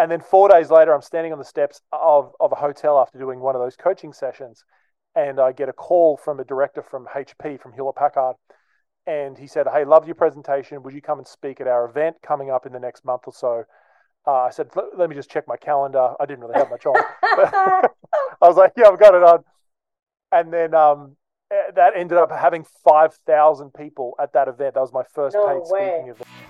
And then four days later, I'm standing on the steps of, of a hotel after doing one of those coaching sessions. And I get a call from a director from HP, from Hewlett Packard. And he said, Hey, loved your presentation. Would you come and speak at our event coming up in the next month or so? Uh, I said, Let me just check my calendar. I didn't really have much on. I was like, Yeah, I've got it on. And then um, eh, that ended up having 5,000 people at that event. That was my first No paid way. speaking event.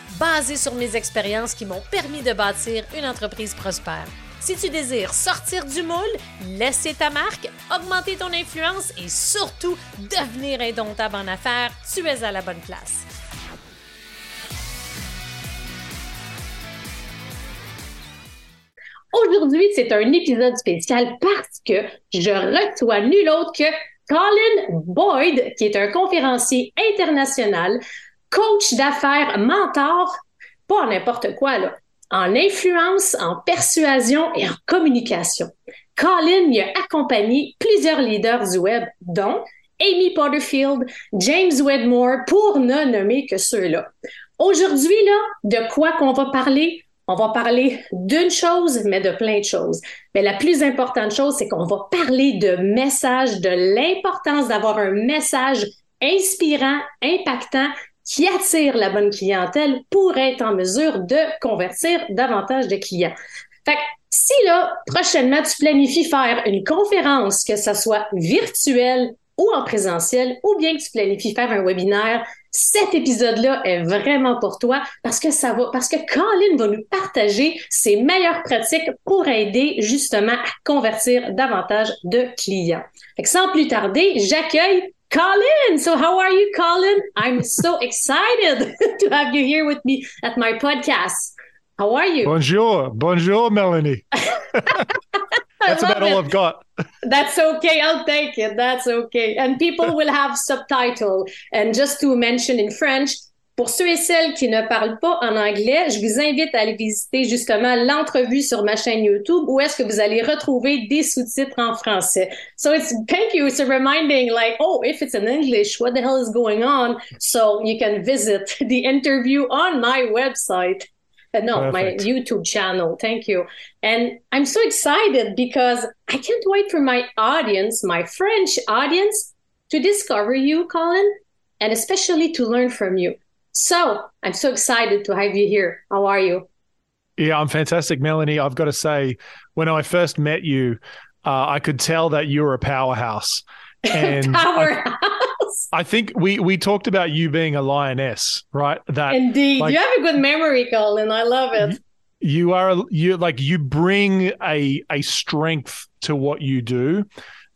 basées sur mes expériences qui m'ont permis de bâtir une entreprise prospère. Si tu désires sortir du moule, laisser ta marque, augmenter ton influence et surtout devenir indomptable en affaires, tu es à la bonne place. Aujourd'hui, c'est un épisode spécial parce que je reçois nul autre que Colin Boyd, qui est un conférencier international, coach d'affaires, mentor, pas n'importe quoi, là, en influence, en persuasion et en communication. Colin y a accompagné plusieurs leaders du web, dont Amy Porterfield, James Wedmore, pour ne nommer que ceux-là. Aujourd'hui, là, de quoi qu'on va parler? On va parler d'une chose, mais de plein de choses. Mais la plus importante chose, c'est qu'on va parler de message, de l'importance d'avoir un message inspirant, impactant, qui attire la bonne clientèle pour être en mesure de convertir davantage de clients. Fait que si là, prochainement, tu planifies faire une conférence, que ce soit virtuelle ou en présentiel, ou bien que tu planifies faire un webinaire, cet épisode-là est vraiment pour toi parce que ça va, parce que Colin va nous partager ses meilleures pratiques pour aider justement à convertir davantage de clients. Fait que sans plus tarder, j'accueille Colin. So how are you, Colin? I'm so excited to have you here with me at my podcast. How are you? Bonjour. Bonjour, Melanie. That's about all it. I've got. That's okay. I'll take it. That's okay. And people will have subtitle. And just to mention in French, pour ceux et celles qui ne parlent pas en anglais, je vous invite à aller visiter justement l'entrevue sur ma chaîne YouTube où est-ce que vous allez retrouver des sous-titres en français. So it's thank you. It's a reminding like, oh, if it's in English, what the hell is going on? So you can visit the interview on my website. Uh, no, my YouTube channel. Thank you. And I'm so excited because I can't wait for my audience, my French audience, to discover you, Colin, and especially to learn from you. So I'm so excited to have you here. How are you? Yeah, I'm fantastic, Melanie. I've got to say, when I first met you, uh, I could tell that you were a powerhouse. And I, I think we we talked about you being a lioness, right? That Indeed. like- you have a good memory, Colin. I love it. you are you like you bring a a strength to what you do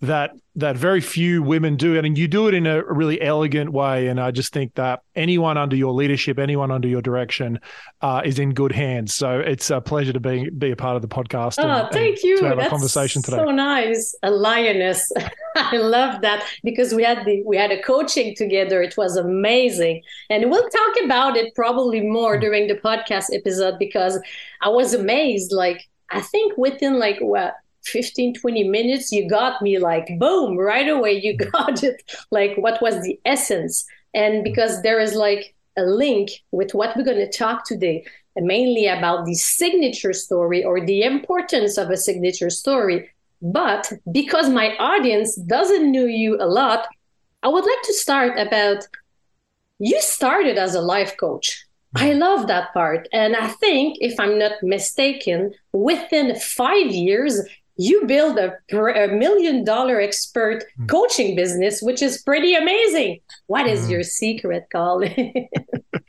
that that very few women do and you do it in a really elegant way and i just think that anyone under your leadership anyone under your direction uh, is in good hands so it's a pleasure to be be a part of the podcast Oh, and thank you. to have That's a conversation today so nice. A lioness. I love that because we had the we had a coaching together. It was amazing. And we'll talk about it probably more during the podcast episode because I was amazed. Like I think within like what 15, 20 minutes, you got me like boom, right away. You got it. Like what was the essence? And because there is like a link with what we're going to talk today mainly about the signature story or the importance of a signature story. But because my audience doesn't know you a lot, I would like to start about you started as a life coach. I mm-hmm. love that part. And I think, if I'm not mistaken, within five years, you build a, a million dollar expert coaching business, which is pretty amazing. What is Mm. your secret, Colin?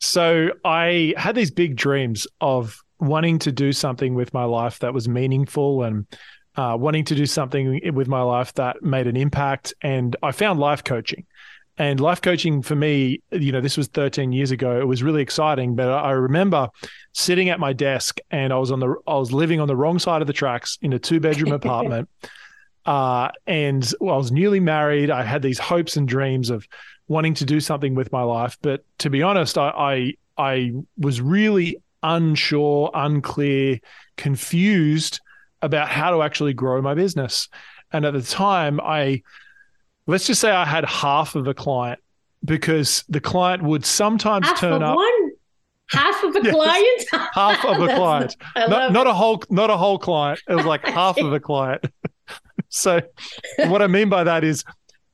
So I had these big dreams of wanting to do something with my life that was meaningful and uh, wanting to do something with my life that made an impact. And I found life coaching. And life coaching for me, you know, this was 13 years ago. It was really exciting, but I remember sitting at my desk and I was on the I was living on the wrong side of the tracks in a two bedroom apartment. Uh, and well, I was newly married. I had these hopes and dreams of wanting to do something with my life, but to be honest, I I, I was really unsure, unclear, confused about how to actually grow my business. And at the time, I let's just say I had half of a client because the client would sometimes half turn up one? Half of a yes, client? Half of a client. not, not a whole not a whole client. It was like half of a client. So what i mean by that is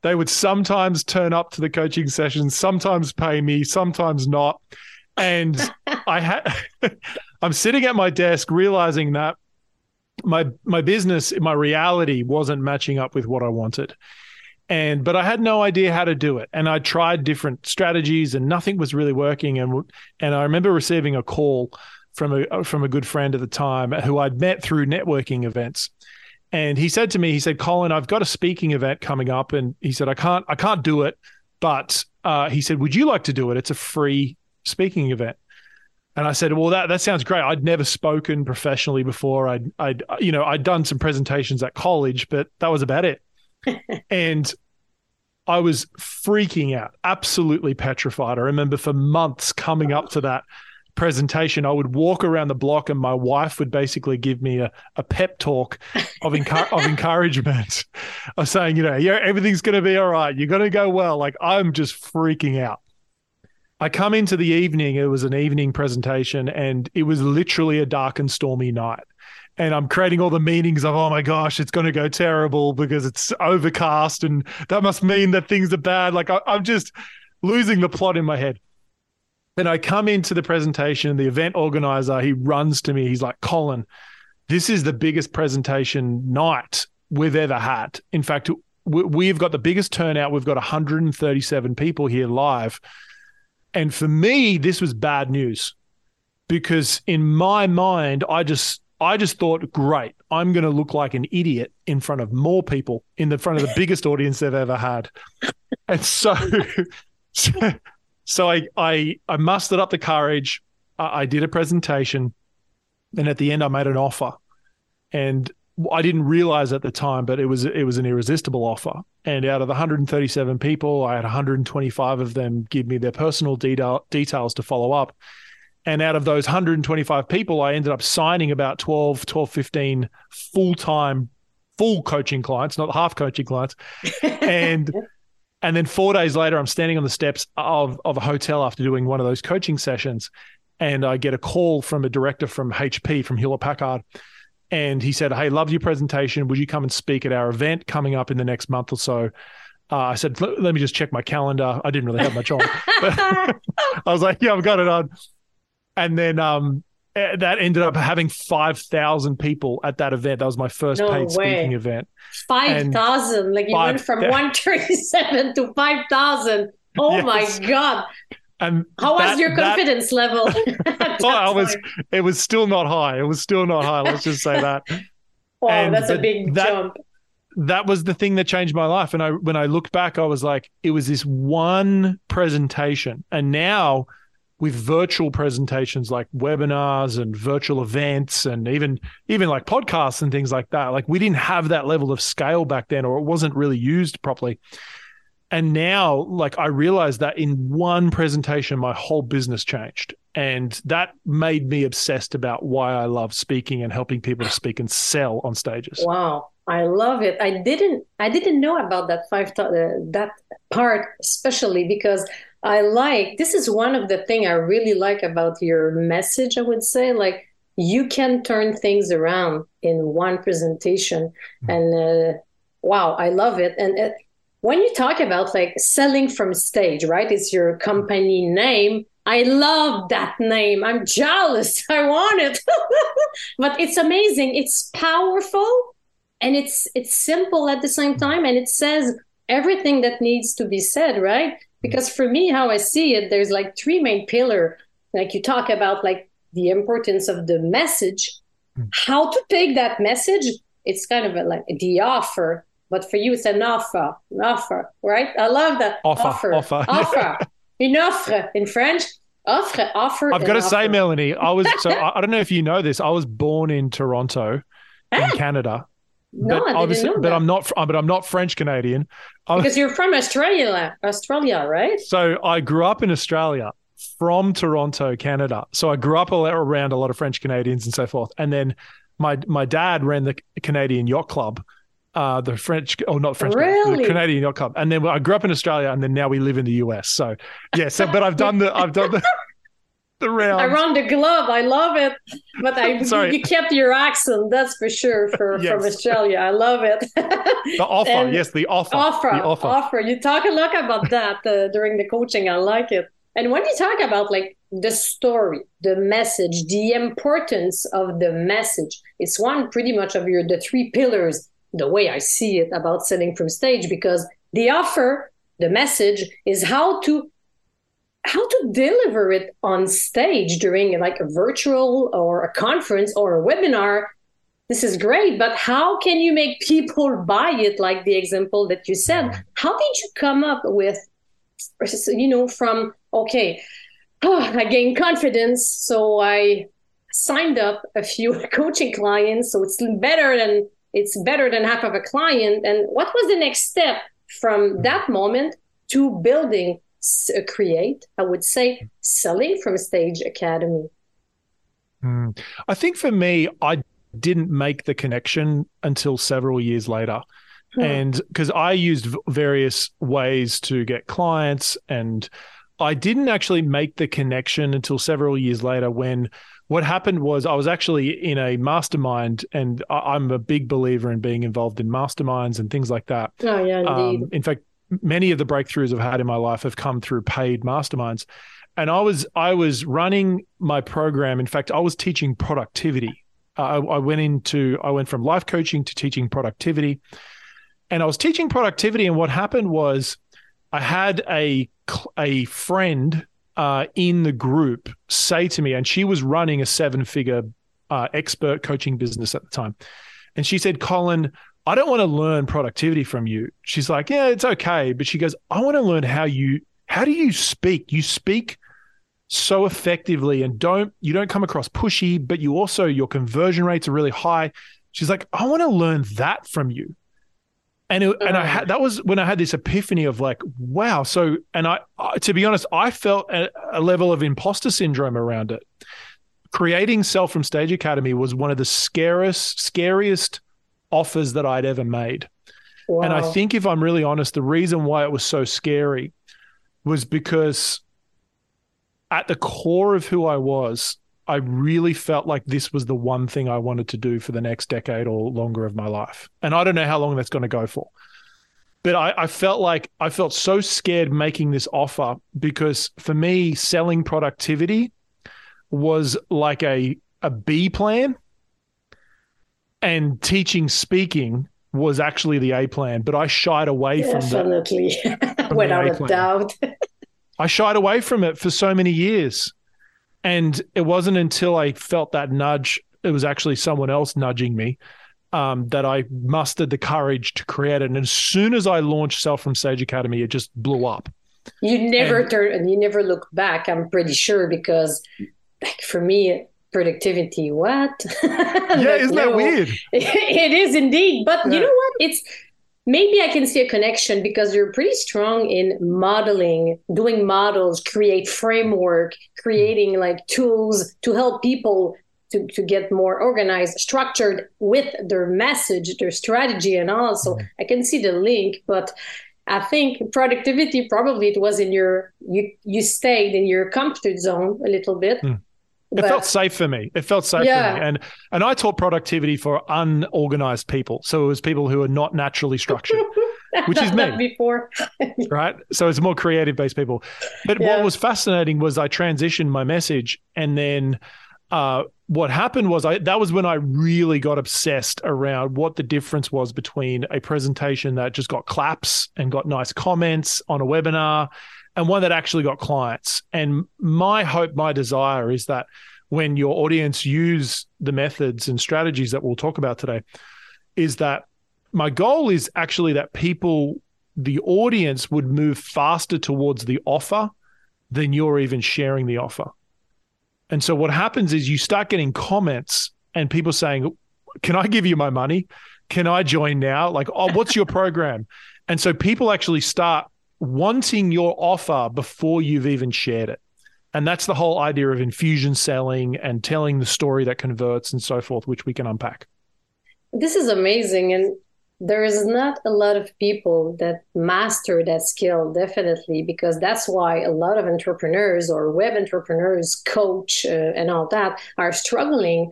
they would sometimes turn up to the coaching sessions sometimes pay me sometimes not. And i had i'm sitting at my desk realizing that my my business my reality wasn't matching up with what i wanted and but I had no idea how to do it, and I tried different strategies, and nothing was really working. And and I remember receiving a call from a from a good friend at the time who I'd met through networking events, and he said to me, he said, "Colin, I've got a speaking event coming up," and he said, "I can't I can't do it, but uh, he said, would you like to do it? It's a free speaking event." And I said, "Well, that that sounds great. I'd never spoken professionally before. I'd I'd you know I'd done some presentations at college, but that was about it." And I was freaking out, absolutely petrified. I remember for months coming up to that presentation, I would walk around the block and my wife would basically give me a, a pep talk of, encu- of encouragement of saying, you know, yeah, everything's going to be all right. You're going to go well. Like I'm just freaking out. I come into the evening, it was an evening presentation, and it was literally a dark and stormy night and I'm creating all the meanings of, oh my gosh, it's going to go terrible because it's overcast, and that must mean that things are bad. Like I, I'm just losing the plot in my head. And I come into the presentation, the event organizer, he runs to me. He's like, Colin, this is the biggest presentation night we've ever had. In fact, we've got the biggest turnout. We've got 137 people here live. And for me, this was bad news because in my mind, I just I just thought, great, I'm going to look like an idiot in front of more people, in the front of the biggest audience they've ever had. And so, so, so I, I, I mustered up the courage. I, I did a presentation, and at the end, I made an offer, and I didn't realize at the time, but it was it was an irresistible offer. And out of the 137 people, I had 125 of them give me their personal detail, details to follow up. And out of those 125 people, I ended up signing about 12, 12, 15 full time, full coaching clients, not half coaching clients. And and then four days later, I'm standing on the steps of, of a hotel after doing one of those coaching sessions. And I get a call from a director from HP, from Hewlett Packard. And he said, Hey, love your presentation. Would you come and speak at our event coming up in the next month or so? Uh, I said, let me just check my calendar. I didn't really have much on. But I was like, yeah, I've got it on and then um, eh, that ended up having 5,000 people at that event. That was my first no paid way. speaking event. 5,000. Like you 5, went from 137 to 5,000. Oh yes. my God. And how that, was your confidence that, level? well, I was, it was still not high. It was still not high. Let's just say that. wow, and, that's a big that, jump. That was the thing that changed my life. And I, when I look back, I was like, it was this one presentation. And now, with virtual presentations like webinars and virtual events and even even like podcasts and things like that. Like we didn't have that level of scale back then or it wasn't really used properly. And now like i realized that in one presentation my whole business changed. And that made me obsessed about why i love speaking and helping people to speak and sell on stages. Wow. I love it. I didn't i didn't know about that five uh, that part especially because I like this is one of the thing I really like about your message. I would say like you can turn things around in one presentation, mm-hmm. and uh, wow, I love it. And uh, when you talk about like selling from stage, right? It's your company name. I love that name. I'm jealous. I want it. but it's amazing. It's powerful and it's it's simple at the same time and it says everything that needs to be said, right? because for me how i see it there's like three main pillar like you talk about like the importance of the message mm. how to take that message it's kind of a, like the offer but for you, it's an offer, an offer, right? I love that offer, offer, offer, offer. une offre in French. Offre, offer. I've got to offer. say, Melanie, I was so I, I, don't know if you know this. I was born in Toronto, in Canada. No, but I didn't know but that. I'm not. But I'm not French Canadian. because you're from Australia, Australia, right? So I grew up in Australia from Toronto, Canada. So I grew up around a lot of French Canadians and so forth. And then my my dad ran the Canadian Yacht Club, uh, the French or not French, really? the Canadian Yacht Club. And then I grew up in Australia, and then now we live in the US. So yeah. So but I've done the I've done the. The round. Around the globe, I love it. But I, Sorry. you kept your accent, that's for sure, for Yes. from Australia. I love it. The offer, And yes, the offer, offer, the offer. offer. You talk a lot about that uh, during the coaching. I like it. And when you talk about like the story, the message, the importance of the message, it's one pretty much of your the three pillars. The way I see it about selling from stage, because the offer, the message, is how to how to deliver it on stage during like a virtual or a conference or a webinar this is great but how can you make people buy it like the example that you said? Mm. How did you come up with you know from okay oh, i gained confidence so i signed up a few coaching clients so it's better than it's better than half of a client and what was the next step from mm. that moment to building create i would say selling from stage academy Hmm. I think for me, I didn't make the connection until several years later. Hmm. And because I used various ways to get clients, and I didn't actually make the connection until several years later when what happened was I was actually in a mastermind, and I- I'm a big believer in being involved in masterminds and things like that. oh yeah indeed Um, in fact, many of the breakthroughs I've had in my life have come through paid masterminds. And I was I was running my program. In fact, I was teaching productivity. Uh, I, I went into I went from life coaching to teaching productivity, and I was teaching productivity. And what happened was, I had a a friend uh, in the group say to me, and she was running a seven figure uh, expert coaching business at the time, and she said, "Colin." I don't want to learn productivity from you. She's like, yeah, it's okay. But she goes, I want to learn how you, how do you speak? You speak so effectively and don't, you don't come across pushy, but you also, your conversion rates are really high. She's like, I want to learn that from you. And it, and I mm. had, that was when I had this epiphany of like, wow. So, and I, I to be honest, I felt a, a level of imposter syndrome around it. Creating Self from Stage Academy was one of the scariest, scariest offers that I'd ever made. And I think, if I'm really honest, the reason why it was so scary was because at the core of who I was, I really felt like this was the one thing I wanted to do for the next decade or longer of my life. And I don't know how long that's going to go for. But I, I felt like I felt so scared making this offer because for me, selling productivity was like a, a B plan and teaching speaking was actually the A plan, but I shied away from that. Definitely, without a doubt. I shied away from it for so many years. And it wasn't until I felt that nudge, it was actually someone else nudging me, um, that I mustered the courage to create it. And as soon as I launched Self from Stage Academy, it just blew up. You never And- turn and you never look back. I'm pretty sure because, like for me, productivity. What? Yeah, isn't that weird? it is indeed. But you know what? It's maybe I can see a connection because you're pretty strong in modeling, doing models, create framework, creating like tools to help people to, to get more organized, structured with their message, their strategy, and all. So Mm-hmm. I can see the link, but I think productivity probably it was in your you you stayed in your comfort zone a little bit. Mm. It felt safe for me. It felt safe Yeah. for me. And and I taught productivity for unorganized people. So it was people who are not naturally structured. which is me. before. right? So it's more creative based people. But Yeah. what was fascinating was I transitioned my message, and then uh, what happened was I that was when I really got obsessed around what the difference was between a presentation that just got claps and got nice comments on a webinar, and one that actually got clients. And my hope, my desire is that when your audience use the methods and strategies that we'll talk about today, is that my goal is actually that people, the audience, would move faster towards the offer than you're even sharing the offer. And so what happens is you start getting comments and people saying, "Can I give you my money? Can I join now? Like, oh, what's your program?" And so people actually start wanting your offer before you've even shared it. And that's the whole idea of infusion selling and telling the story that converts and so forth, which we can unpack. This is amazing. And there is not a lot of people that master that skill, definitely, because that's why a lot of entrepreneurs or web entrepreneurs, coach, uh, and all that are struggling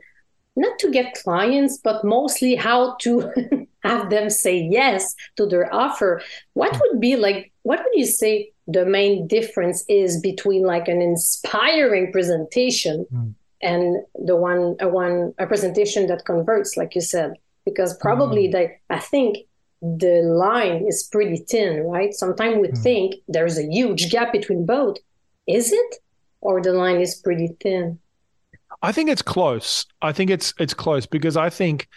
not to get clients, but mostly how to have them say yes to their offer. What would be like, what would you say the main difference is between like an inspiring presentation mm. and the one a one a presentation that converts like you said because probably mm. they i think the line is pretty thin right sometimes we mm. think there's a huge gap between both is it or the line is pretty thin i think it's close i think it's it's close because i think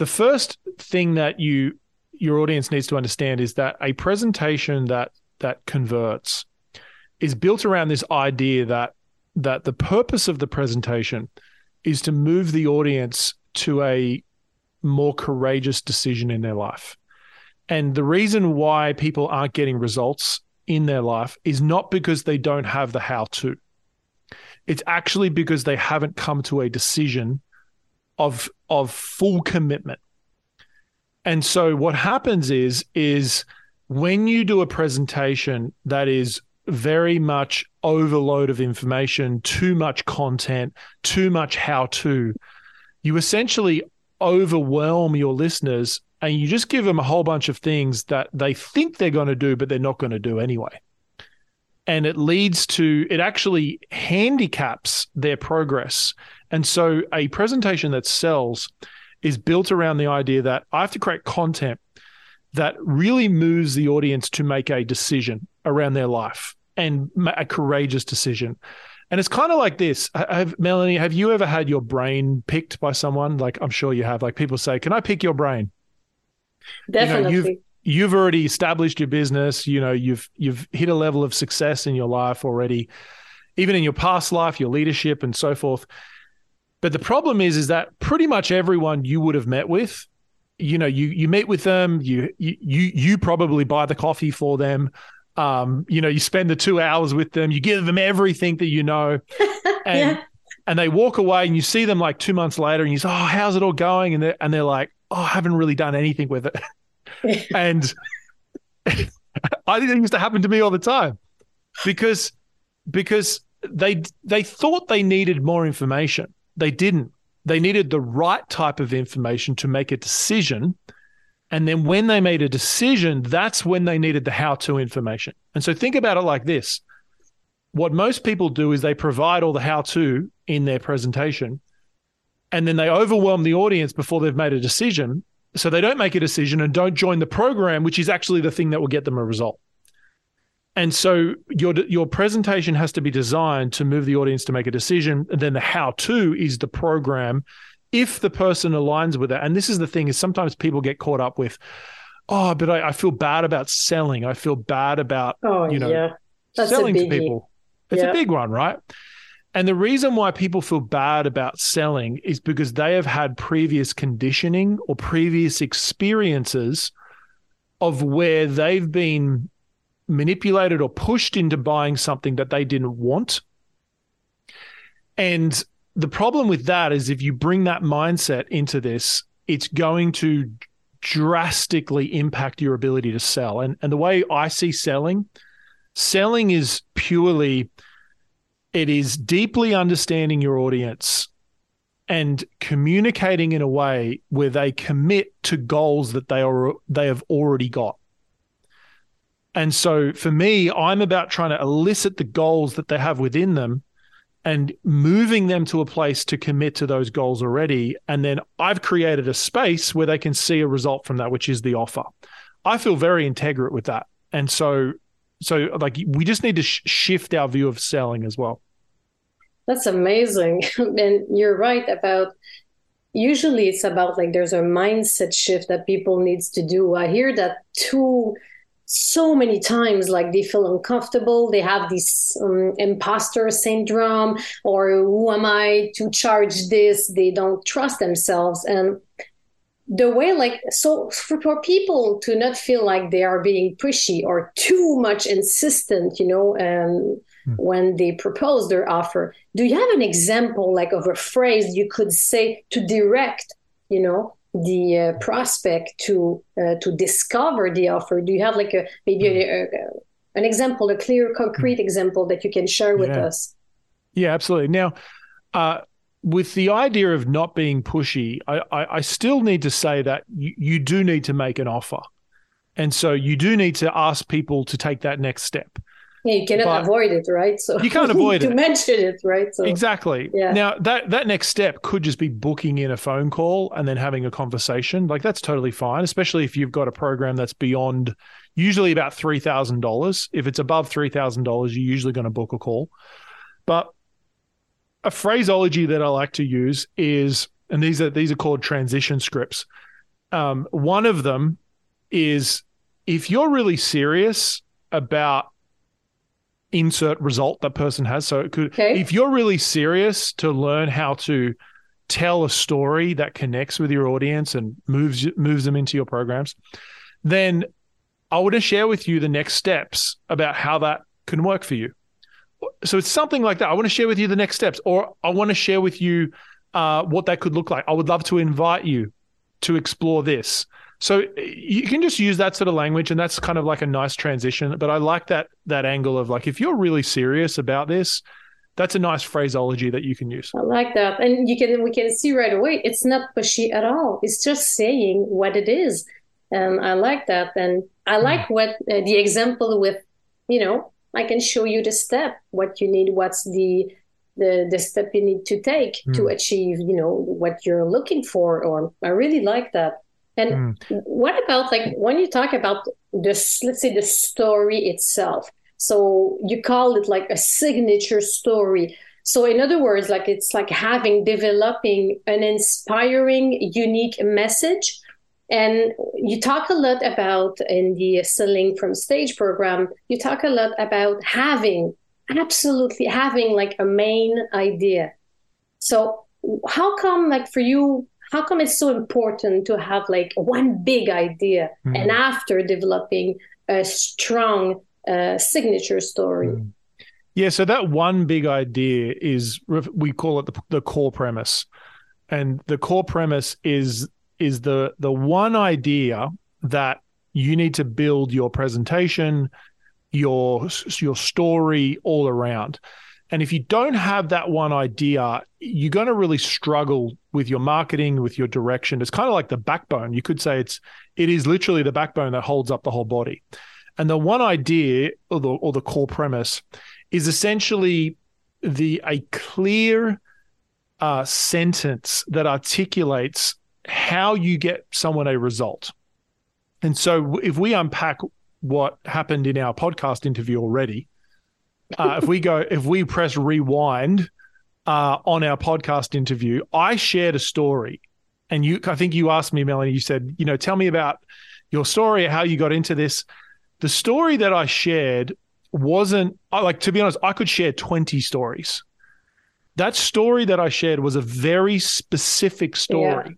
the first thing that you your audience needs to understand is that a presentation that that converts is built around this idea that that the purpose of the presentation is to move the audience to a more courageous decision in their life. And the reason why people aren't getting results in their life is not because they don't have the how to. It's actually because they haven't come to a decision of of full commitment. And so what happens is is when you do a presentation that is very much overload of information, too much content, too much how to, you essentially overwhelm your listeners and you just give them a whole bunch of things that they think they're going to do, but they're not going to do anyway. And it leads to, it actually handicaps their progress. And so a presentation that sells is built around the idea that I have to create content that really moves the audience to make a decision around their life and a courageous decision. And it's kind of like this. Have, Melanie, have you ever had your brain picked by someone? Like I'm sure you have. Like people say, "Can I pick your brain?" Definitely. You know, you've already established your business. You know, you've you've hit a level of success in your life already, even in your past life, your leadership, and so forth. But the problem is, is that pretty much everyone you would have met with you know you you meet with them you you you probably buy the coffee for them um you know you spend the 2 hours with them you give them everything that you know and yeah. and they walk away and you see them like 2 months later and you say oh how's it all going and they and they're like oh I haven't really done anything with it and I think it used to happen to me all the time because because they they thought they needed more information they didn't they needed the right type of information to make a decision. And then when they made a decision, that's when they needed the how to information. And so think about it like this what most people do is they provide all the how to in their presentation, and then they overwhelm the audience before they've made a decision. So they don't make a decision and don't join the program, which is actually the thing that will get them a result. And so your your presentation has to be designed to move the audience to make a decision. And then the how to is the program if the person aligns with it. And this is the thing is sometimes people get caught up with, oh, but I, I feel bad about selling. I feel bad about oh, you know yeah. selling to people. It's yeah. a big one, right? And the reason why people feel bad about selling is because they have had previous conditioning or previous experiences of where they've been manipulated or pushed into buying something that they didn't want. And the problem with that is if you bring that mindset into this, it's going to drastically impact your ability to sell. And and the way I see selling, selling is purely it is deeply understanding your audience and communicating in a way where they commit to goals that they are they have already got. And so for me, I'm about trying to elicit the goals that they have within them and moving them to a place to commit to those goals already. And then I've created a space where they can see a result from that, which is the offer. I feel very integrate with that. And so, so like we just need to sh- shift our view of selling as well. That's amazing. and you're right about usually it's about like there's a mindset shift that people needs to do. I hear that too so many times like they feel uncomfortable they have this um, imposter syndrome or who am i to charge this they don't trust themselves and the way like so for, people to not feel like they are being pushy or too much insistent you know um, hmm. when they propose their offer do you have an example like of a phrase you could say to direct you know the uh, prospect to uh, to discover the offer do you have like a maybe a, a, an example a clear concrete hmm. example that you can share with yeah. us yeah absolutely now uh, with the idea of not being pushy I, I, I still need to say that you, you do need to make an offer and so you do need to ask people to take that next step yeah, you cannot but avoid it, right? So you can't avoid to it. mention it, right? So exactly. Yeah. Now that that next step could just be booking in a phone call and then having a conversation. Like that's totally fine, especially if you've got a program that's beyond usually about three thousand dollars. If it's above three thousand dollars, you're usually going to book a call. But a phraseology that I like to use is, and these are these are called transition scripts. Um, one of them is if you're really serious about insert result that person has. So it could, okay. if you're really serious to learn how to tell a story that connects with your audience and moves moves them into your programs, then I want to share with you the next steps about how that can work for you. So it's something like that. I want to share with you the next steps, or I want to share with you uh, what that could look like. I would love to invite you to explore this. So you can just use that sort of language, and that's kind of like a nice transition. But I like that that angle of like if you're really serious about this, that's a nice phraseology that you can use. I like that, and you can we can see right away it's not pushy at all. It's just saying what it is, and I like that. And I hmm. like mm. what uh, the example with, you know, I can show you the step, what you need, what's the the the step you need to take mm. to achieve, you know, what you're looking for. Or I really like that. And mm. what about like when you talk about this, let's say the story itself? So you call it like a signature story. So in other words, like it's like having developing an inspiring, unique message. And you talk a lot about in the selling from stage program, you talk a lot about having absolutely having like a main idea. So how come like for you how come it's so important to have like one big idea mm. and after developing a strong uh, signature story mm. yeah so that one big idea is we call it the, the core premise and the core premise is is the the one idea that you need to build your presentation your your story all around and if you don't have that one idea, you're going to really struggle with your marketing, with your direction. It's kind of like the backbone. You could say it's it is literally the backbone that holds up the whole body. And the one idea or the, or the core premise is essentially the a clear uh, sentence that articulates how you get someone a result. And so if we unpack what happened in our podcast interview already, uh, if we go, if we press rewind uh, on our podcast interview, I shared a story, and you, I think you asked me, Melanie. You said, you know, tell me about your story, how you got into this. The story that I shared wasn't like to be honest. I could share twenty stories. That story that I shared was a very specific story. Yeah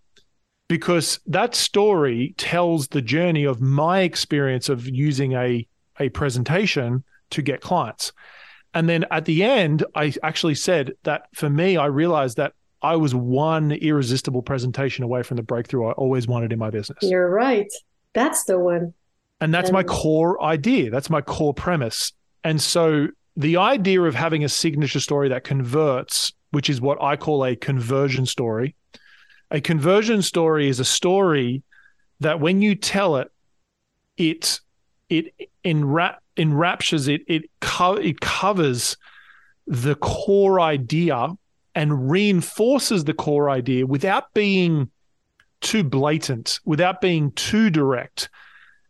because that story tells the journey of my experience of using a a presentation to get clients. And then at the end, I actually said that for me, I realized that I was one irresistible presentation away from the breakthrough I always wanted in my business. You're right. That's the one. And that's and... my core idea. That's my core premise. And so the idea of having a signature story that converts, which is what I call a conversion story, a conversion story is a story that when you tell it, it it enwrap, enraptures it it co- it covers the core idea and reinforces the core idea without being too blatant, without being too direct.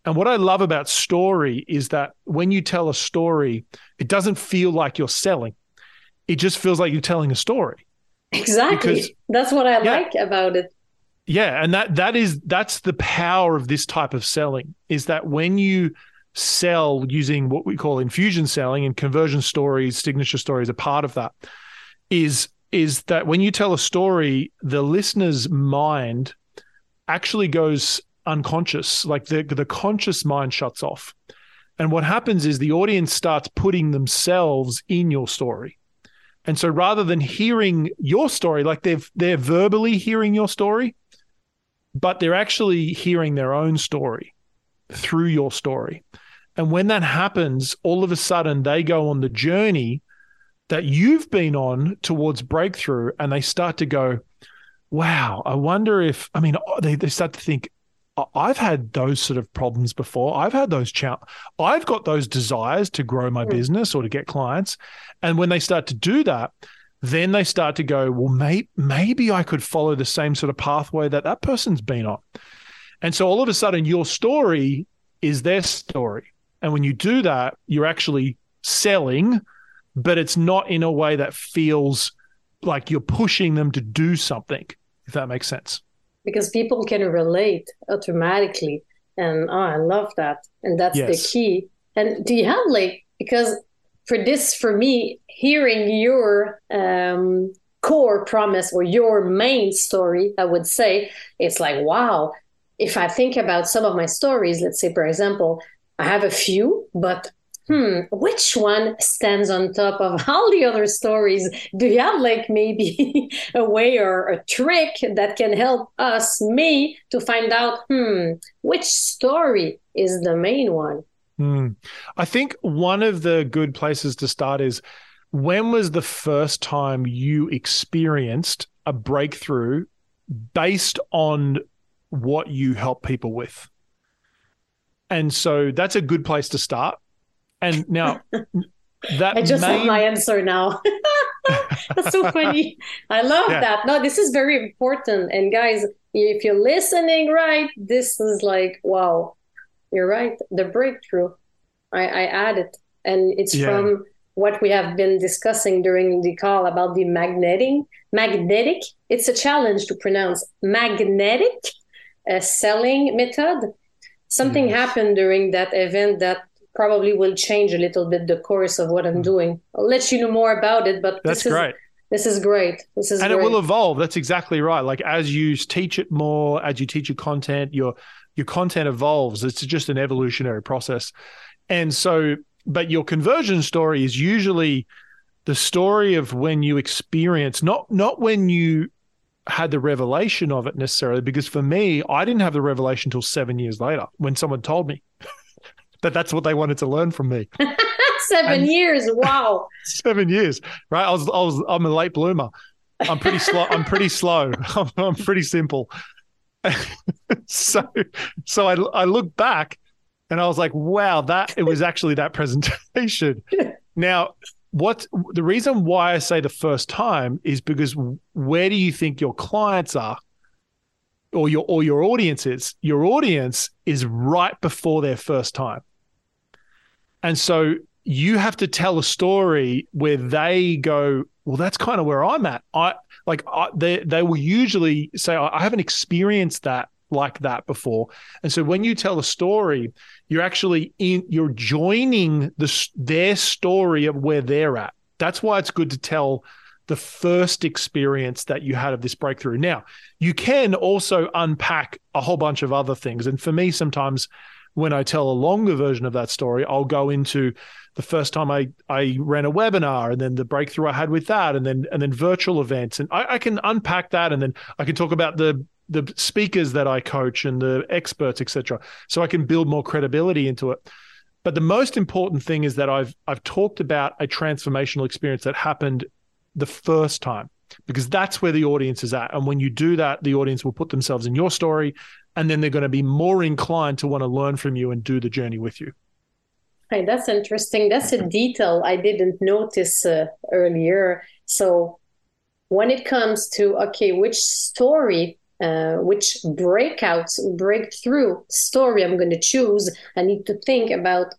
And what I love about story is that when you tell a story, it doesn't feel like you're selling. It just feels like you're telling a story. Exactly. Because, that's what I yeah. like about it. Yeah, and that that is that's the power of this type of selling is that when you sell using what we call infusion selling and conversion stories, signature stories are part of that is is that when you tell a story, the listener's mind actually goes unconscious, like the the conscious mind shuts off. And what happens is the audience starts putting themselves in your story. And so rather than hearing your story, like they've they're verbally hearing your story, but they're actually hearing their own story through your story. And when that happens, all of a sudden they go on the journey that you've been on towards breakthrough and they start to go, wow, I wonder if, I mean, they, they start to think, I've had those sort of problems before. I've had those chal- I've got those desires to grow my mm. business or to get clients. And when they start to do that, then they start to go, well, may- maybe I could follow the same sort of pathway that that person's been on. And so all of a sudden, your story is their story. And when you do that, you're actually selling, but it's not in a way that feels like you're pushing them to do something, if that makes sense because people can relate automatically. And oh, I love that. And that's yes. the key. And do you have like, because for this, for me, hearing your um, core promise or your main story, I would say, it's like, wow. If I think about some of my stories, let's say, for example, I have a few, but hmm, which one stands on top of all the other stories? Do you have like maybe a way or a trick that can help us, me, to find out, hmm, which story is the main one? Hmm. I think one of the good places to start is when was the first time you experienced a breakthrough based on what you help people with? And so that's a good place to start and now that I just main... have my answer now. That's so funny. I love yeah. that. No, this is very important. And guys, if you're listening right, this is like, wow, you're right. The breakthrough. I, I added. And it's yeah. from what we have been discussing during the call about the magnetic. Magnetic. It's a challenge to pronounce magnetic uh, selling method. Something yes. happened during that event that probably will change a little bit the course of what I'm hmm. doing. I'll let you know more about it, but that's this great. Is, this is great. This is and great. it will evolve. That's exactly right. Like as you teach it more, as you teach your content, your your content evolves. It's just an evolutionary process, and so. But your conversion story is usually the story of when you experience not not when you had the revelation of it necessarily because for me i didn't have the revelation until seven years later when someone told me that that's what they wanted to learn from me. seven and years. Wow. seven years. Right. I was, I was, I'm a late bloomer. I'm pretty slow. I'm pretty slow. I'm, I'm pretty simple. so, so I, I look back and I was like, wow, that it was actually that presentation. now, what the reason why I say the first time is because where do you think your clients are or your or your audience is? Your audience is right before their first time. And so you have to tell a story where they go, well, that's kind of where I'm at. I like I, they they will usually say, I haven't experienced that like that before. And so when you tell a story, you're actually in you're joining the their story of where they're at. That's why it's good to tell the first experience that you had of this breakthrough. Now, you can also unpack a whole bunch of other things. And for me, sometimes when I tell a longer version of that story, I'll go into the first time I, I ran a webinar and then the breakthrough I had with that and then and then virtual events. And I, I can unpack that and then I can talk about the the speakers that I coach and the experts, etc. So I can build more credibility into it. But the most important thing is that I've I've talked about a transformational experience that happened the first time because that's where the audience is at. And when you do that, the audience will put themselves in your story and then they're going to be more inclined to want to learn from you and do the journey with you. Hey, that's interesting. That's a detail I didn't notice uh, earlier. So, when it comes to okay, which story, uh, which breakout, breakthrough story I'm going to choose, I need to think about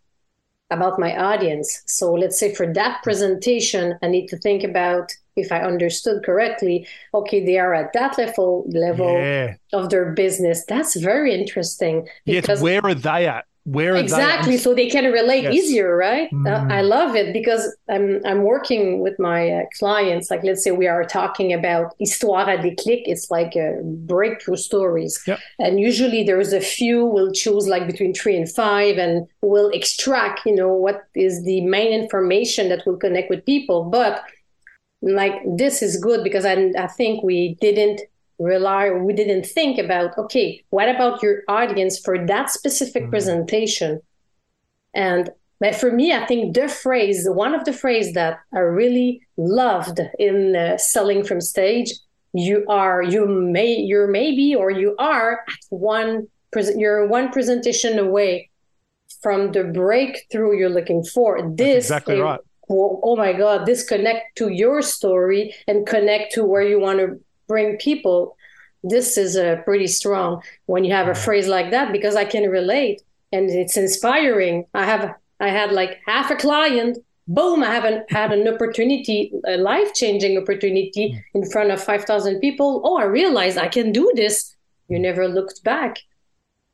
about my audience. So, let's say for that presentation, I need to think about if I understood correctly, okay, they are at that level level Yeah. of their business. That's very interesting. Yes. Where are they at? Where are exactly they? so they can relate Yes. easier right Mm. Uh, i love it because i'm i'm working with my uh, clients like let's say we are talking about histoire à déclic it's like uh, breakthrough stories Yep. and usually there's a few we'll choose like between three and five and we'll extract you know what is the main information that will connect with people but like this is good because i, I think we didn't rely we didn't think about okay what about your audience for that specific Mhm. presentation and but for me i think the phrase one of the phrase that i really loved in uh, selling from stage you are you may you're maybe or you are at one present you're one presentation away from the breakthrough you're looking for That's this exactly is- right. Oh my god this connect to your story and connect to where you want to bring people. This is uh, pretty strong when you have a mm. phrase like that because i can relate and it's inspiring. I have i had like half a client boom i haven't had an opportunity a life-changing opportunity mm. in front of 5000 people. Oh i realized i can do this. You mm. never looked back.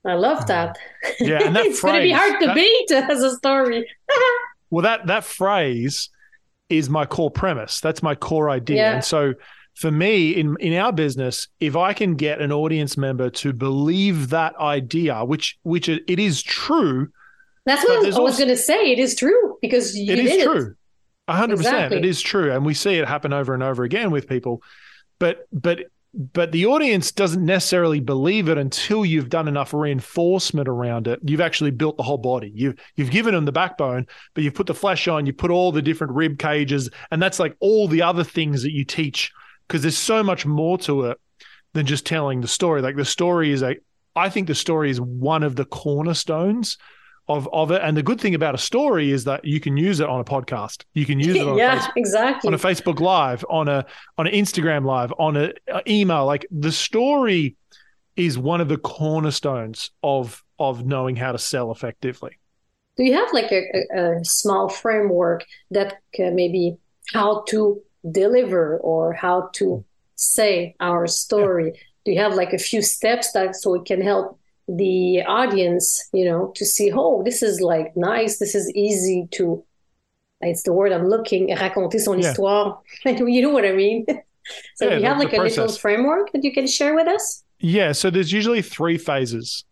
I love that. Yeah, and that it's going to be hard to that- beat as a story Well, that that phrase is my core premise. That's my core idea. Yeah. And so for me in in our business, if I can get an audience member to believe that idea, which which it it is true, That's what I was also- going to say. It is true because you it did is true. A hundred percent. Exactly. It is true. And we see it happen over and over again with people. But but but the audience doesn't necessarily believe it until you've done enough reinforcement around it. You've actually built the whole body. You've you've given them the backbone, but you've put the flesh on, you put all the different rib cages, and that's like all the other things that you teach. Because there's so much more to it than just telling the story. Like the story is a I think the story is one of the cornerstones of of it. And the good thing about a story is that you can use it on a podcast. You can use it on a yeah, Facebook exactly. on a Facebook Live, on a on an Instagram Live, on a, a email. Like the story is one of the cornerstones of of knowing how to sell effectively. Do you have like a, a, small framework that maybe how to deliver or how to say our story? Do you have like a few steps that so it can help the audience, you know, to see, oh, this is like nice, this is easy to. It's the word I'm looking. Raconter son Yeah. histoire. you know what I mean. so Yeah, you have like a little framework that you can share with us? Yeah, so there's usually three phases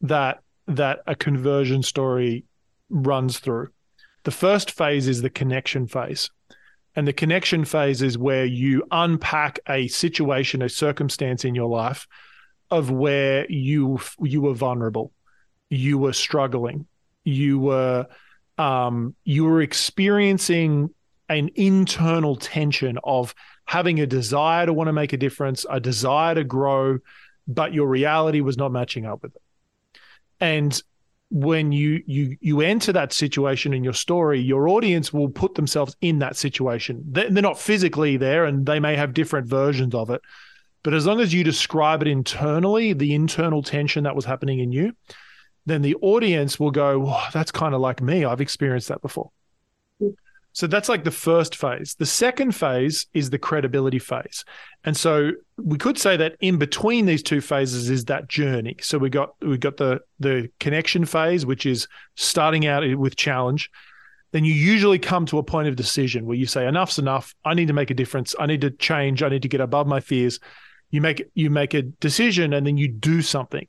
that that a conversion story runs through. The first phase is the connection phase. And the connection phase is where you unpack a situation, a circumstance in your life of where you you were vulnerable, you were struggling, you were um, you were experiencing an internal tension of having a desire to want to make a difference, a desire to grow, but your reality was not matching up with it. And when you you you enter that situation in your story, your audience will put themselves in that situation. They're, they're not physically there, and they may have different versions of it. But as long as you describe it internally, the internal tension that was happening in you, then the audience will go, "Whoa, "That's kind of like me. I've experienced that before." So that's like the first phase. The second phase is the credibility phase. And so we could say that in between these two phases is that journey. So we got we got the the connection phase, which is starting out with challenge. Then you usually come to a point of decision where you say, enough's enough. I need to make a difference. I need to change. I need to get above my fears. You make you make a decision and then you do something.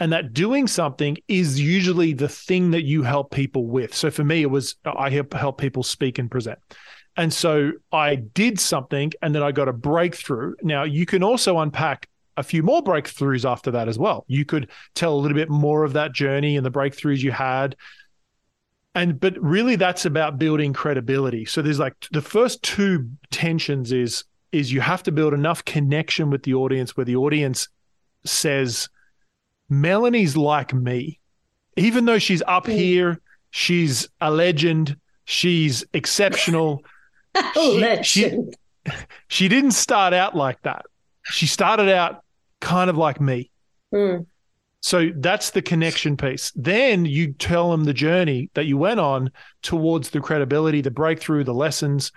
And that doing something is usually the thing that you help people with. So for me, it was I help help people speak and present. And so I did something and then I got a breakthrough. Now you can also unpack a few more breakthroughs after that as well. You could tell a little bit more of that journey and the breakthroughs you had. And but really that's about building credibility. So there's like the first two tensions is is you have to build enough connection with the audience where the audience says Melanie's like me. Even though she's up here, she's a legend, she's exceptional. She- legend. she didn't start out like that. She started out kind of like me. Mm. So that's the connection piece. Then you tell them the journey that you went on towards the credibility, the breakthrough, the lessons.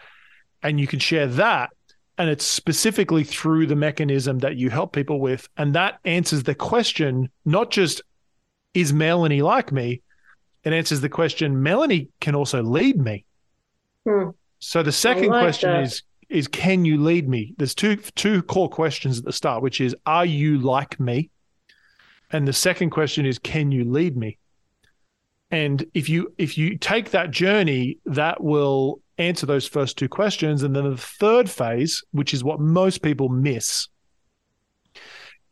and you can share that and it's specifically through the mechanism that you help people with and that answers the question not just is melanie like me? It answers the question melanie can also lead me. Hmm. so the second like question that. is is can you lead me? There's two two core questions at the start which is are you like me? And the second question is can you lead me? And if you if you take that journey that will answer those first two questions. And then the third phase which is what most people miss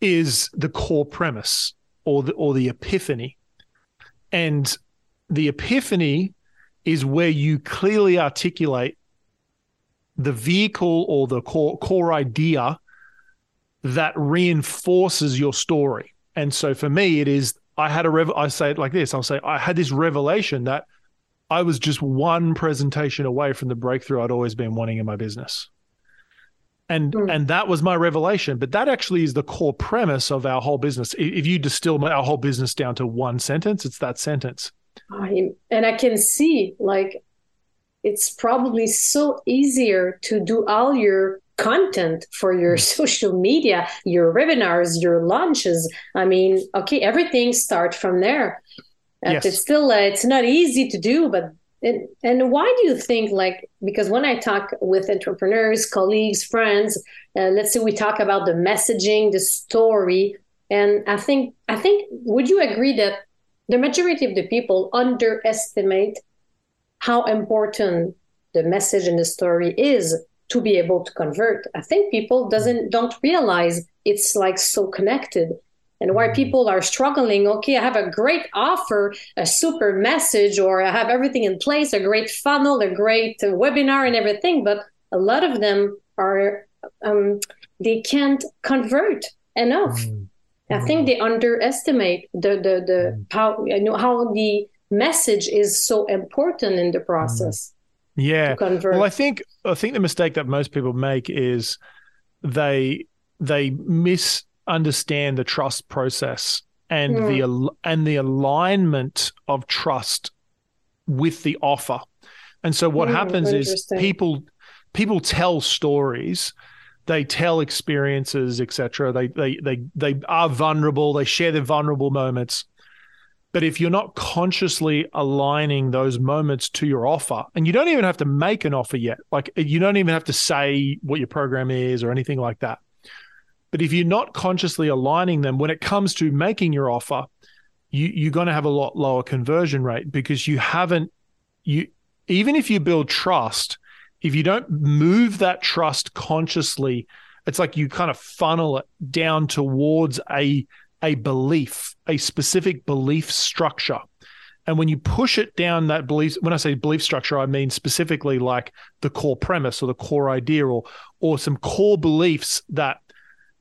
is the core premise or the or the epiphany. And the epiphany is where you clearly articulate the vehicle or the core core idea that reinforces your story. And so for me it is i had a rev i say it like this i'll say i had this revelation that i was just one presentation away from the breakthrough i'd always been wanting in my business and Hmm. and that was my revelation but that actually is the core premise of our whole business if you distill our whole business down to one sentence it's that sentence I, and I can see like it's probably so easier to do all your content for your social media, your webinars, your launches. I mean, okay, everything starts from there. And Yes. It's still uh, it's not easy to do, but and, and why do you think like because when I talk with entrepreneurs, colleagues, friends, uh, let's say we talk about the messaging, the story, and I think I think would you agree that the majority of the people underestimate how important the message and the story is to be able to convert. I think people doesn't don't realize it's like so connected. And why mm-hmm. people are struggling, okay, I have a great offer, a super message, or I have everything in place, a great funnel, a great uh, webinar, and everything. But a lot of them are, um, they can't convert enough. Mm-hmm. I think they mm-hmm. underestimate the the the how you know how the message is so important in the process yeah. Well, I think I think the mistake that most people make is they they misunderstand the trust process and Hmm. the and the alignment of trust with the offer. And so what Hmm, happens is people people tell stories, they tell experiences, etc. They they they they are vulnerable, they share their vulnerable moments. But if you're not consciously aligning those moments to your offer, and you don't even have to make an offer yet, like you don't even have to say what your program is or anything like that. But if you're not consciously aligning them when it comes to making your offer, you, you're going to have a lot lower conversion rate because you haven't, you, even if you build trust, if you don't move that trust consciously, it's like you kind of funnel it down towards a a belief, a specific belief structure. And when you push it down that belief, when I say belief structure, I mean specifically like the core premise or the core idea or or some core beliefs that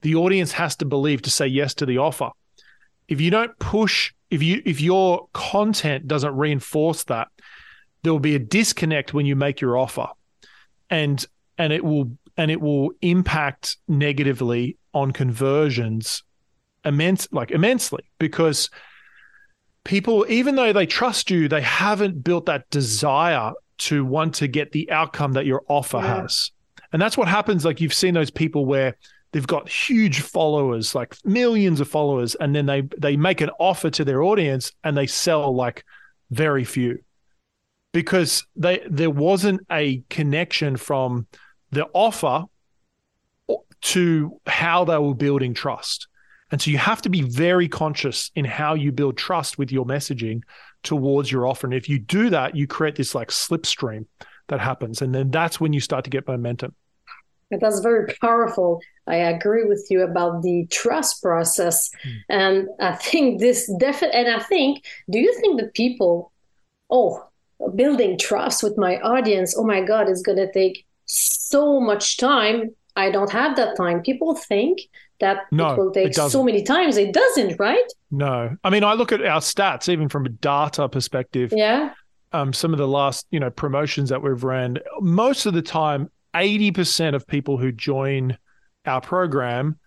the audience has to believe to say yes to the offer. If you don't push, if you if your content doesn't reinforce that, there will be a disconnect when you make your offer. And and it will and it will impact negatively on conversions immense like immensely because people even though they trust you they haven't built that desire to want to get the outcome that your offer Yeah. has and that's what happens like you've seen those people where they've got huge followers like millions of followers and then they they make an offer to their audience and they sell like very few because they there wasn't a connection from the offer to how they were building trust. And so you have to be very conscious in how you build trust with your messaging towards your offer. And if you do that, you create this like slipstream that happens. And then that's when you start to get momentum. That's very powerful. I agree with you about the trust process. And I think this definitely, and I think, do you think the people, oh, building trust with my audience, oh my God, it's going to take so much time. I don't have that time. People think that No, it will it take so many times. It doesn't, right? No, I mean, I look at our stats, even from a data perspective. Yeah. um, some of the last you know promotions that we've ran, most of the time, eighty percent of people who join our program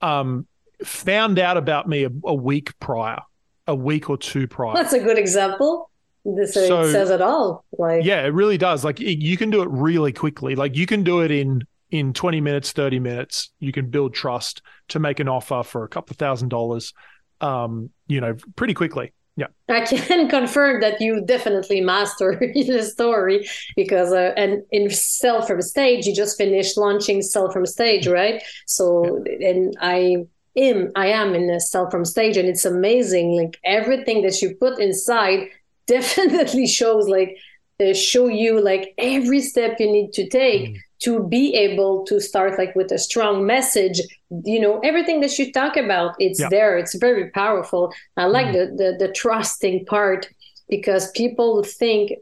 um, found out about me a, a week prior, a week or two prior. That's a good example. This so, it says it all. Like yeah, it really does. Like you can do it really quickly. Like you can do it in in 20 minutes, 30 minutes. You can build trust to make an offer for a couple of thousand dollars. Um, you know, pretty quickly. Yeah. I can confirm that you definitely master the story because uh, and in Sell from Stage you just finished launching Sell from Stage, right? So yeah. and I am I am in a Sell from Stage and it's amazing like everything that you put inside definitely shows like uh, show you like every step you need to take mm. to be able to start like with a strong message you know everything that you talk about it's yeah. there it's very powerful i like mm. the, the the trusting part because people think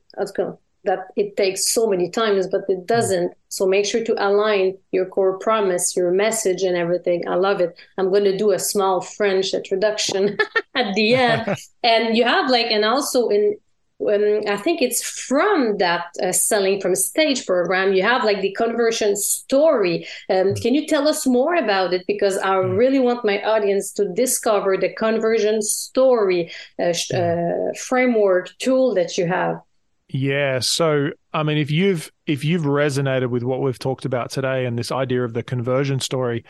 that it takes so many times but it mm. doesn't so make sure to align your core promise your message and everything i love it i'm going to do a small french introduction at the end and you have like and also in um, I think it's from that uh, selling from stage program. You have like the conversion story. Um, can you tell us more about it? Because I really want my audience to discover the conversion story uh, uh, framework tool that you have. Yeah. So, I mean, if you've if you've resonated with what we've talked about today and this idea of the conversion story,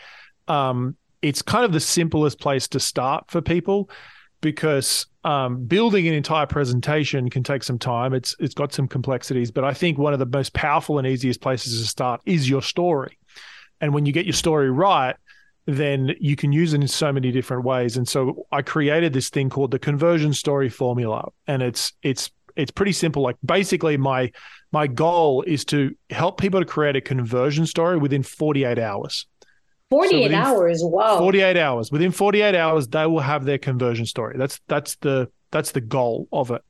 um, it's kind of the simplest place to start for people because um, building an entire presentation can take some time. It's it's got some complexities, but I think one of the most powerful and easiest places to start is your story. And when you get your story right, then you can use it in so many different ways. And so I created this thing called the conversion story formula, and it's it's it's pretty simple. Like basically, my my goal is to help people to create a conversion story within 48 hours. 48 so hours wow. 48 hours within 48 hours they will have their conversion story. That's that's the that's the goal of it.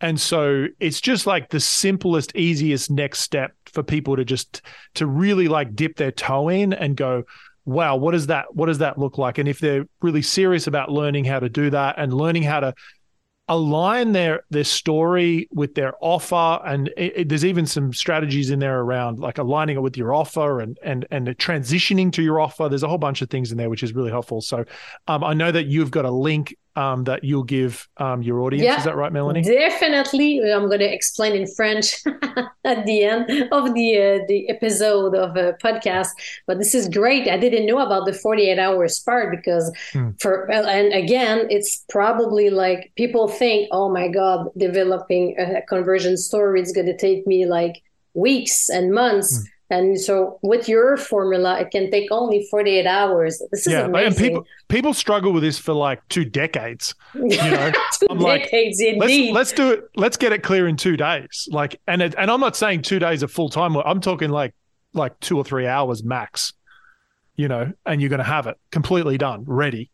And so it's just like the simplest easiest next step for people to just to really like dip their toe in and go wow what does that what does that look like? And if they're really serious about learning how to do that and learning how to align their their story with their offer and it, it, there's even some strategies in there around like aligning it with your offer and and and transitioning to your offer. There's a whole bunch of things in there which is really helpful. So um, i know that you've got a link um, that you'll give um, your audience. Yeah, Is that right, Melanie? Definitely. I'm going to explain in French at the end of the uh, the episode of a podcast. But this is great. I didn't know about the 48 hours part because hmm. for and again, it's probably like people think, oh my god, developing a conversion story is going to take me like weeks and months. Hmm. And so with your formula, it can take only 48 hours. This is yeah, amazing. And people people struggle with this for like two decades. You know, two I'm decades like, indeed. Let's, let's, do it. Let's get it clear in two days. Like, and it, and I'm not saying two days of full time. I'm talking like like two or three hours max. You know, and you're going to have it completely done, ready.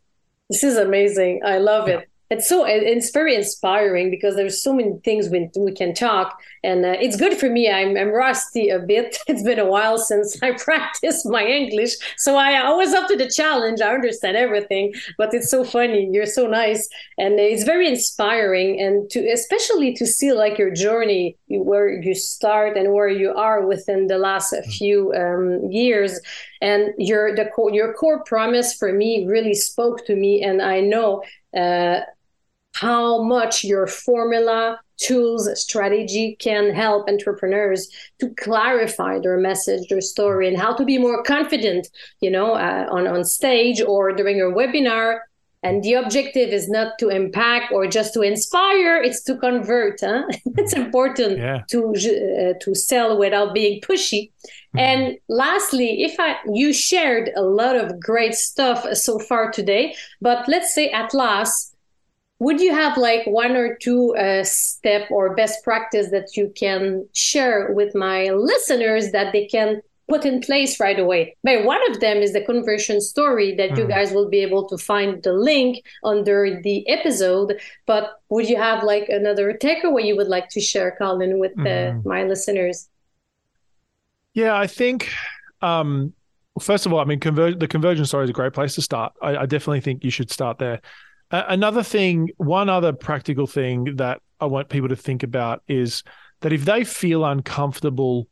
This is amazing. I love yeah. it it's so it's very inspiring because there's so many things we, we can talk. And uh, it's good for me. I'm, I'm rusty a bit. It's been a while since i practiced my english. So I, always up to the challenge. I understand everything but it's so funny. You're so nice. And it's very inspiring. And to especially to see like your journey where you start and where you are within the last mm. few um, years. And your the core, your core promise for me really spoke to me. And i know uh, how much your formula, tools, strategy can help entrepreneurs to clarify their message, their story, and how to be more confident, you know, uh, on, on stage or during a webinar. And the objective is not to impact or just to inspire; it's to convert. Huh? it's important yeah. to uh, to sell without being pushy. Mm-hmm. And lastly, if I you shared a lot of great stuff so far today, but let's say at last would you have like one or two uh, step or best practice that you can share with my listeners that they can put in place right away but one of them is the conversion story that mm. you hmm. guys will be able to find the link under the episode but would you have like another takeaway you would like to share colin with mm. my listeners yeah i think um, first of all i mean conver- the conversion story is a great place to start I, I definitely think you should start there another thing, one other practical thing that I want people to think about is that if they feel uncomfortable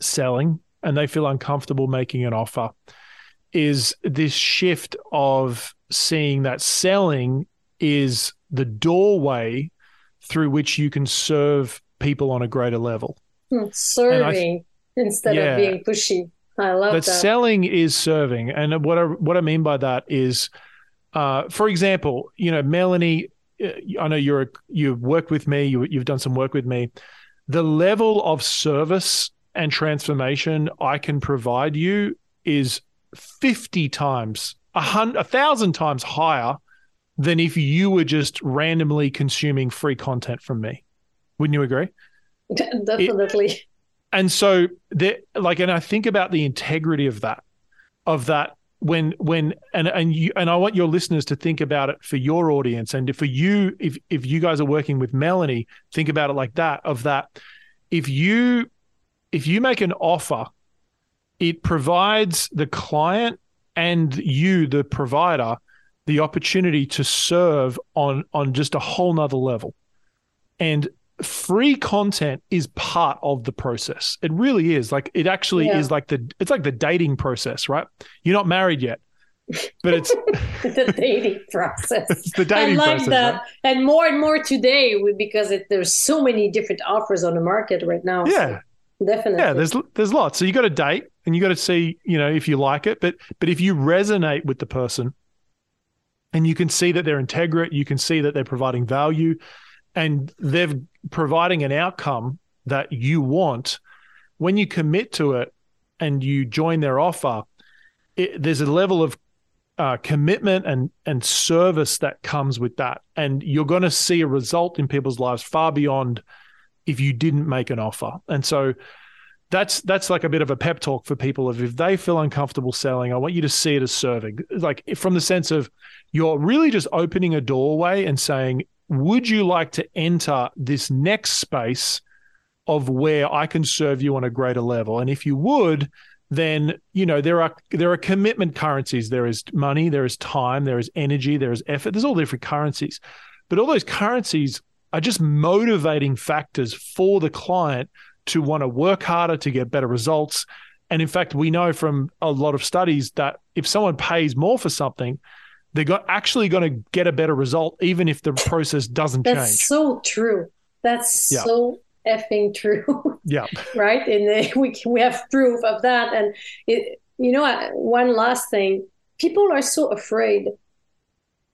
selling and they feel uncomfortable making an offer, is this shift of seeing that selling is the doorway through which you can serve people on a greater level. Hmm, serving instead Yeah. of being pushy. I love But that. selling is serving, and what I what I mean by that is, uh, for example, you know, Melanie, uh, I know you're a, you've worked with me, you, you've done some work with me. The level of service and transformation I can provide you is fifty times, a hundred, a thousand times higher than if you were just randomly consuming free content from me. Wouldn't you agree? Definitely. and so there like and i think about the integrity of that of that when when and and you and i want your listeners to think about it for your audience. And for you if if you guys are working with melanie think about it like that of that if you if you make an offer it provides the client and you the provider the opportunity to serve on on just a whole nother level. And free content is part of the process. It really is. Like it actually Yeah. is like the it's like the dating process, right? You're not married yet. But it's the dating process. it's the I like process. that. right? And more and more today because it, there's so many different offers on the market right now. So Yeah. definitely. Yeah, there's there's lots. So you got to date and you got to see, you know, if you like it, but but if you resonate with the person and you can see that they're integrate, you can see that they're providing value and they're providing an outcome that you want, when you commit to it and you join their offer, it, there's a level of uh, commitment and and service that comes with that, and you're going to see a result in people's lives far beyond if you didn't make an offer. And so that's that's like a bit of a pep talk for people of if they feel uncomfortable selling, I want you to see it as serving, like from the sense of you're really just opening a doorway and saying, would you like to enter this next space of where I can serve you on a greater level? And if you would, then you know there are there are commitment currencies. There is money, there is time, there is energy, there is effort. There's all different currencies, but all those currencies are just motivating factors for the client to want to work harder to get better results. And in fact, we know from a lot of studies that if someone pays more for something, they're go- actually going to get a better result, even if the process doesn't change. That's change. so true. That's Yeah. so effing true. yeah. right? And we we have proof of that. And it, you know, uh, one last thing: people are so afraid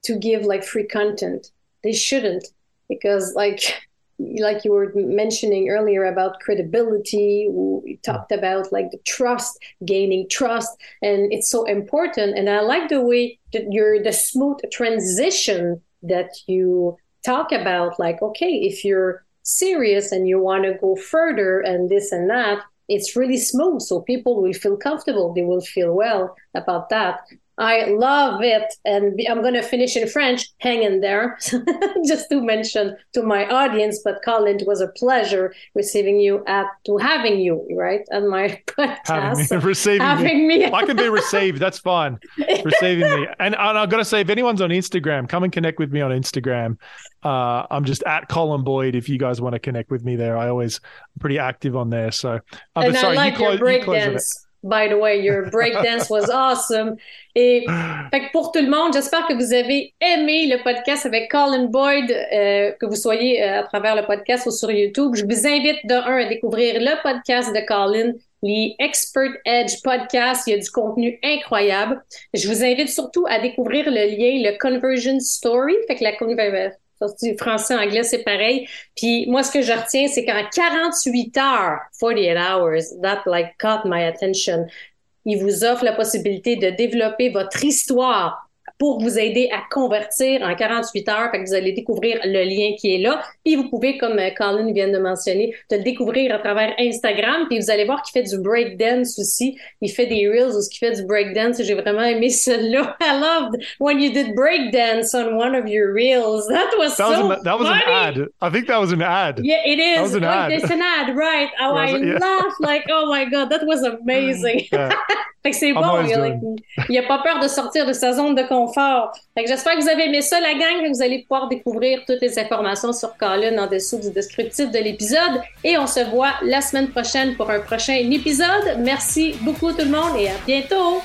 to give like free content. They shouldn't because, like, like you were mentioning earlier about credibility. We talked mm. about like the trust, gaining trust, and it's so important. And I like the way that you're the smooth transition that you talk about. Like, okay, if you're serious and you want to go further and this and that, it's really smooth. So people will feel comfortable. They will feel well about that. I love it. And I'm going to finish in French. Hang in there. Just to mention to my audience, but Colin, it was a pleasure receiving you at, to having you, right, on my podcast. Having me, receiving me. Having me. I can be received. That's fine. Receiving me. And, and I've got to say, if anyone's on Instagram, come and connect with me on Instagram. Uh, I'm just at Colin Boyd. If you guys want to connect with me there, I always I'm pretty active on there. So, uh, but and sorry, I like you, your close, you close breakdance. By the way, your breakdance was awesome. Et fait que pour tout le monde, j'espère que vous avez aimé le podcast avec Colin Boyd, euh, que vous soyez euh, à travers le podcast ou sur YouTube. Je vous invite de un à découvrir le podcast de Colin, les Expert Edge Podcast. Il y a du contenu incroyable. Je vous invite surtout à découvrir le lien, le Conversion Story. Fait que la conversion sorti français-anglais, c'est pareil. Puis moi, ce que je retiens, c'est qu'en 48 heures, 48 hours, that like caught my attention. Il vous offre la possibilité de développer votre histoire pour vous aider à convertir en 48 heures. Fait que vous allez découvrir le lien qui est là. Puis vous pouvez, comme euh, Colin vient de mentionner, de le découvrir à travers Instagram. Puis vous allez voir qu'il fait du breakdance aussi. Il fait des reels où il fait du breakdance. J'ai vraiment aimé celui-là. I loved when you did breakdance on one of your reels. That was That was, so an, that was an ad. I think that was an ad. Yeah, it is. was an ad. It's an ad, right? Oh, Was I? Yeah. laughed like, oh my god, that was amazing. Yeah. Fait que c'est I'm bon, il a, doing. il a pas peur de sortir de sa zone de confort. Fait que j'espère que vous avez aimé ça, la gang, que vous allez pouvoir découvrir toutes les informations sur Colin en dessous du descriptif de l'épisode. Et on se voit la semaine prochaine pour un prochain épisode. Merci beaucoup tout le monde et à bientôt!